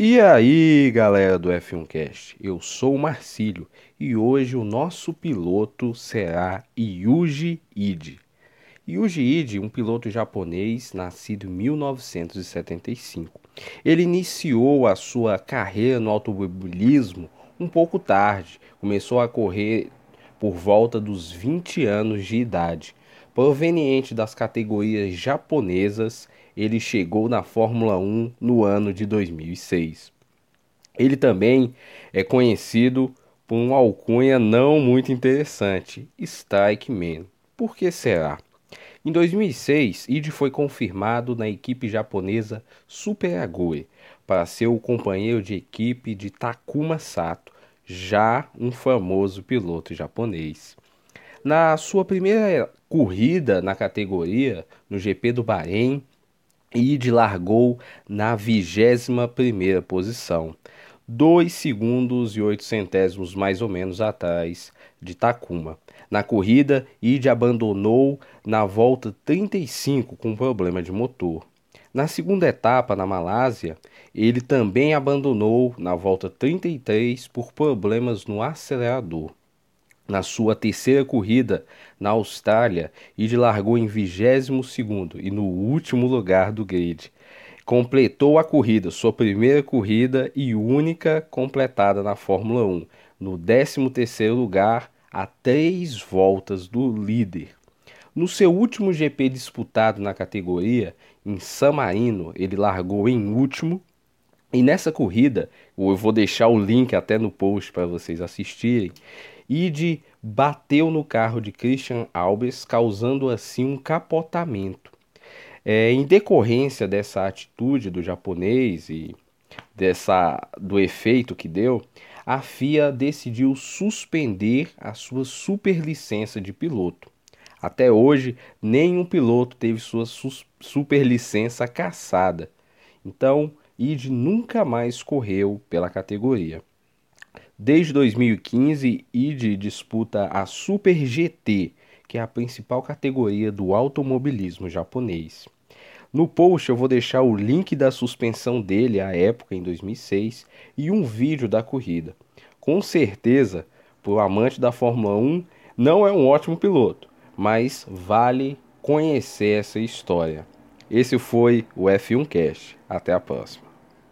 E aí, galera do F1 Cast, eu sou o Marcílio e hoje o nosso piloto será Yuji Ide. Yuji Ide, um piloto japonês nascido em 1975. Ele iniciou a sua carreira no automobilismo um pouco tarde, começou a correr por volta dos 20 anos de idade. Proveniente das categorias japonesas, ele chegou na Fórmula 1 no ano de 2006. Ele também é conhecido por uma alcunha não muito interessante, Strike Man. Por que será? Em 2006, Id foi confirmado na equipe japonesa Super Agoi para ser o companheiro de equipe de Takuma Sato, já um famoso piloto japonês. Na sua primeira corrida na categoria, no GP do Bahrein, Id largou na 21ª posição, 2 segundos e 8 centésimos mais ou menos atrás de Takuma. Na corrida, Id abandonou na volta 35 com problema de motor. Na segunda etapa, na Malásia, ele também abandonou na volta 33 por problemas no acelerador. Na sua terceira corrida na Austrália, Id largou em 22º e no último lugar do grid. Completou a corrida, sua primeira corrida e única completada na Fórmula 1, no 13º lugar a três voltas do líder. No seu último GP disputado na categoria, em San Marino, ele largou em último e nessa corrida, eu vou deixar o link até no post para vocês assistirem, Id bateu no carro de Christian Albers, causando assim um capotamento. É, em decorrência dessa atitude do japonês e dessa do efeito que deu, a FIA decidiu suspender a sua superlicença de piloto. Até hoje, nenhum piloto teve sua superlicença cassada. Então, Id nunca mais correu pela categoria. Desde 2015, ID disputa a Super GT, que é a principal categoria do automobilismo japonês. No post eu vou deixar o link da suspensão dele à época em 2006 e um vídeo da corrida. Com certeza, para o amante da Fórmula 1, não é um ótimo piloto, mas vale conhecer essa história. Esse foi o F1 Cast. Até a próxima.